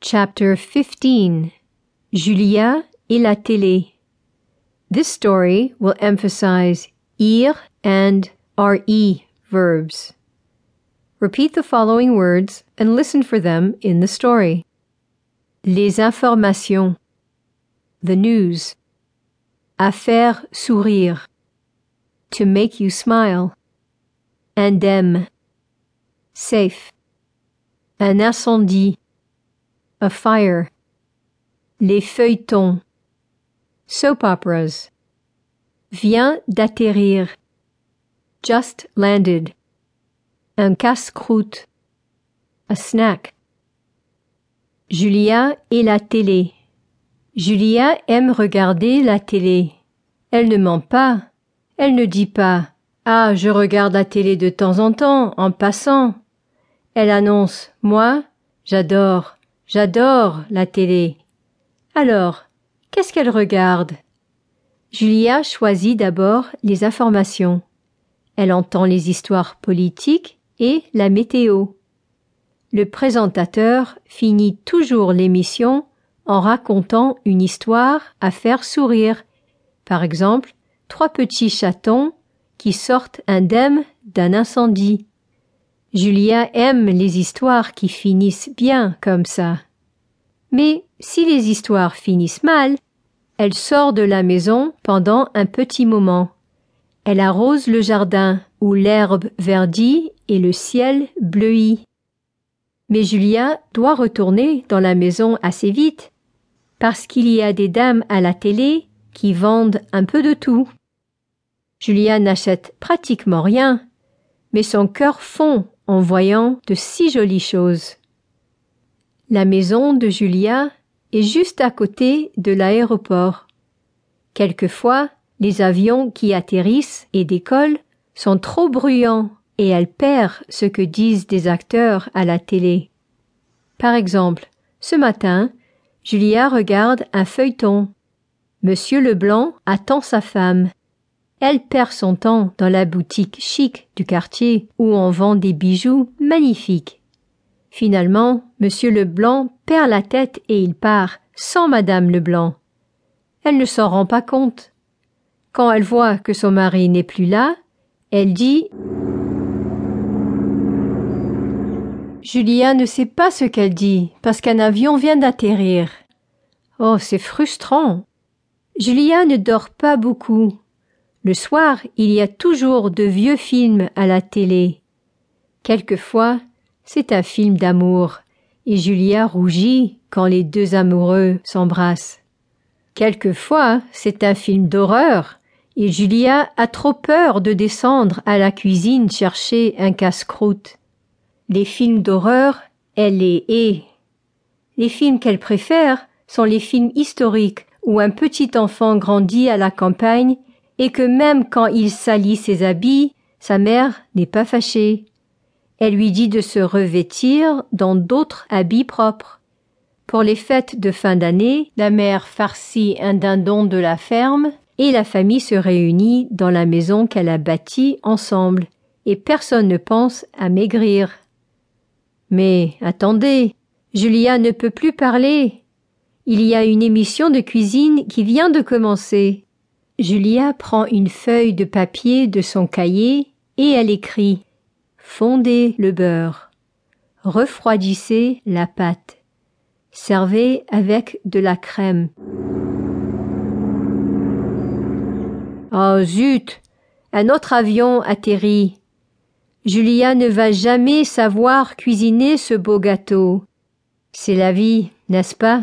Chapter 15 Julia et la télé. This story will emphasize ir and re verbs. Repeat the following words and listen for them in the story. Les informations. The news. À faire sourire. To make you smile. Indemne. Safe. Un incendie. A fire. Les feuilletons. Soap operas. Vient d'atterrir. Just landed. Un casse-croûte. A snack. Julia et la télé. Julia aime regarder la télé. Elle ne ment pas. Elle ne dit pas Ah, je regarde la télé de temps en temps, en passant. Elle annonce Moi, j'adore, j'adore la télé. Alors, qu'est-ce qu'elle regarde? Julia choisit d'abord les informations. Elle entend les histoires politiques et la météo. Le présentateur finit toujours l'émission en racontant une histoire à faire sourire. Par exemple, trois petits chatons qui sortent indemnes d'un incendie. Julia aime les histoires qui finissent bien comme ça. Mais si les histoires finissent mal, elle sort de la maison pendant un petit moment. Elle arrose le jardin où l'herbe verdit et le ciel bleuit. Mais Julia doit retourner dans la maison assez vite, parce qu'il y a des dames à la télé qui vendent un peu de tout. Julia n'achète pratiquement rien, mais son cœur fond en voyant de si jolies choses. La maison de Julia est juste à côté de l'aéroport. Quelquefois, les avions qui atterrissent et décollent sont trop bruyants et elle perd ce que disent des acteurs à la télé. Par exemple, ce matin, Julia regarde un feuilleton. Monsieur Leblanc attend sa femme. Elle perd son temps dans la boutique chic du quartier où on vend des bijoux magnifiques. Finalement, Monsieur Leblanc perd la tête et il part sans Madame Leblanc. Elle ne s'en rend pas compte. Quand elle voit que son mari n'est plus là, elle dit Julia ne sait pas ce qu'elle dit parce qu'un avion vient d'atterrir. Oh, c'est frustrant. Julia ne dort pas beaucoup. Le soir, il y a toujours de vieux films à la télé. Quelquefois, c'est un film d'amour, et Julia rougit quand les deux amoureux s'embrassent. Quelquefois, c'est un film d'horreur, et Julia a trop peur de descendre à la cuisine chercher un casse-croûte. Les films d'horreur, elle les hait. Les films qu'elle préfère sont les films historiques où un petit enfant grandit à la campagne et que même quand il salit ses habits, sa mère n'est pas fâchée. Elle lui dit de se revêtir dans d'autres habits propres. Pour les fêtes de fin d'année, la mère farcit un dindon de la ferme et la famille se réunit dans la maison qu'elle a bâtie ensemble, et personne ne pense à maigrir. Mais attendez, Julia ne peut plus parler. Il y a une émission de cuisine qui vient de commencer. Julia prend une feuille de papier de son cahier et elle écrit Fondez le beurre. Refroidissez la pâte. Servez avec de la crème. Oh zut. Un autre avion atterrit. Julia ne va jamais savoir cuisiner ce beau gâteau. C'est la vie, n'est-ce pas?